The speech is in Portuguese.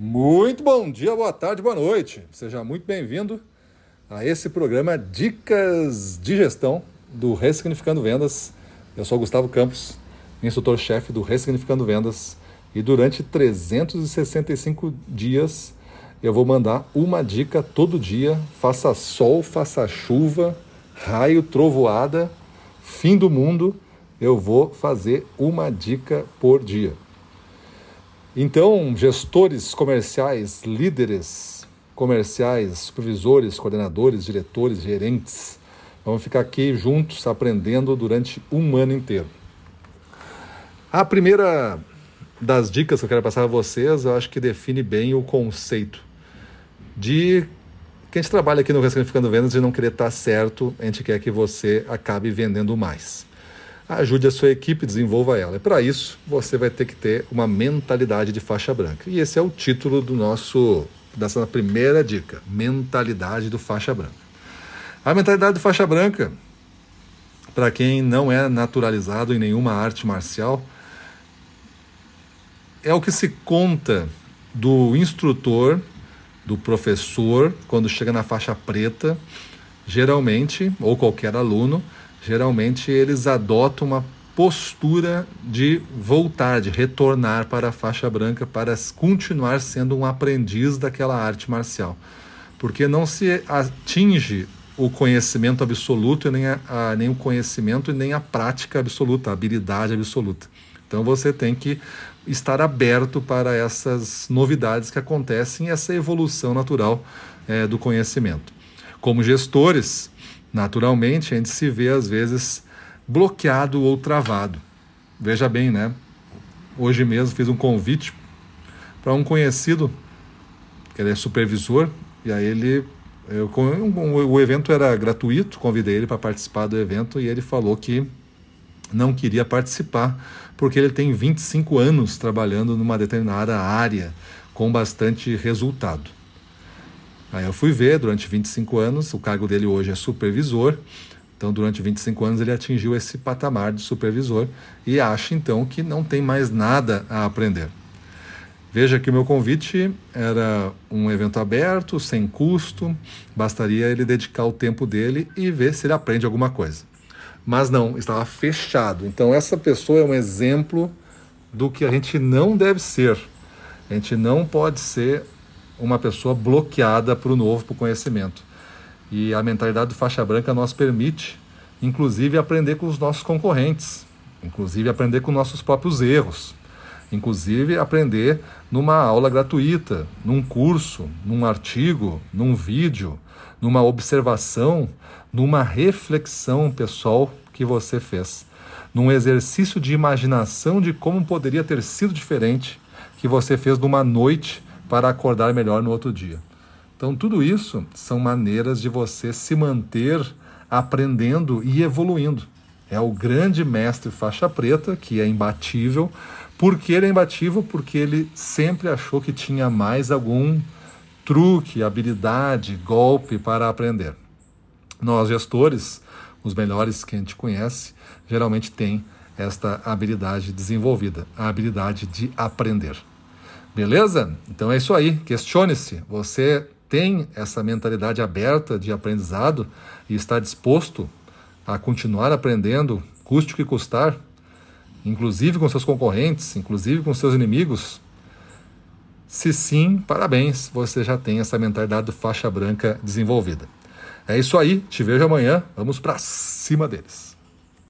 Muito bom dia, boa tarde, boa noite. Seja muito bem-vindo a esse programa Dicas de Gestão do Ressignificando Vendas. Eu sou Gustavo Campos, instrutor-chefe do Ressignificando Vendas, e durante 365 dias eu vou mandar uma dica todo dia, faça sol, faça chuva, raio, trovoada, fim do mundo, eu vou fazer uma dica por dia. Então, gestores comerciais, líderes comerciais, supervisores, coordenadores, diretores, gerentes, vamos ficar aqui juntos aprendendo durante um ano inteiro. A primeira das dicas que eu quero passar a vocês, eu acho que define bem o conceito de que a gente trabalha aqui no Ressignificando Vendas de não querer estar certo, a gente quer que você acabe vendendo mais ajude a sua equipe, desenvolva ela. E para isso, você vai ter que ter uma mentalidade de faixa branca. E esse é o título do nosso dessa primeira dica, mentalidade do faixa branca. A mentalidade do faixa branca, para quem não é naturalizado em nenhuma arte marcial, é o que se conta do instrutor, do professor, quando chega na faixa preta, geralmente, ou qualquer aluno, geralmente eles adotam uma postura de voltar, de retornar para a faixa branca, para continuar sendo um aprendiz daquela arte marcial. Porque não se atinge o conhecimento absoluto, nem, a, a, nem o conhecimento e nem a prática absoluta, a habilidade absoluta. Então você tem que estar aberto para essas novidades que acontecem, essa evolução natural é, do conhecimento. Como gestores, Naturalmente, a gente se vê às vezes bloqueado ou travado. Veja bem, né? Hoje mesmo fiz um convite para um conhecido, que ele é supervisor, e aí ele. Eu, o evento era gratuito, convidei ele para participar do evento e ele falou que não queria participar porque ele tem 25 anos trabalhando numa determinada área com bastante resultado. Aí eu fui ver durante 25 anos, o cargo dele hoje é supervisor, então durante 25 anos ele atingiu esse patamar de supervisor e acha então que não tem mais nada a aprender. Veja que o meu convite era um evento aberto, sem custo, bastaria ele dedicar o tempo dele e ver se ele aprende alguma coisa. Mas não, estava fechado. Então essa pessoa é um exemplo do que a gente não deve ser. A gente não pode ser uma pessoa bloqueada para o novo, para o conhecimento. E a mentalidade do faixa branca nos permite, inclusive, aprender com os nossos concorrentes, inclusive aprender com nossos próprios erros, inclusive aprender numa aula gratuita, num curso, num artigo, num vídeo, numa observação, numa reflexão pessoal que você fez, num exercício de imaginação de como poderia ter sido diferente que você fez numa noite para acordar melhor no outro dia. Então, tudo isso são maneiras de você se manter aprendendo e evoluindo. É o grande mestre faixa preta, que é imbatível. Por que ele é imbatível? Porque ele sempre achou que tinha mais algum truque, habilidade, golpe para aprender. Nós, gestores, os melhores que a gente conhece, geralmente têm esta habilidade desenvolvida, a habilidade de aprender. Beleza? Então é isso aí. Questione-se. Você tem essa mentalidade aberta de aprendizado e está disposto a continuar aprendendo, custe o que custar, inclusive com seus concorrentes, inclusive com seus inimigos? Se sim, parabéns, você já tem essa mentalidade do faixa branca desenvolvida. É isso aí, te vejo amanhã, vamos para cima deles.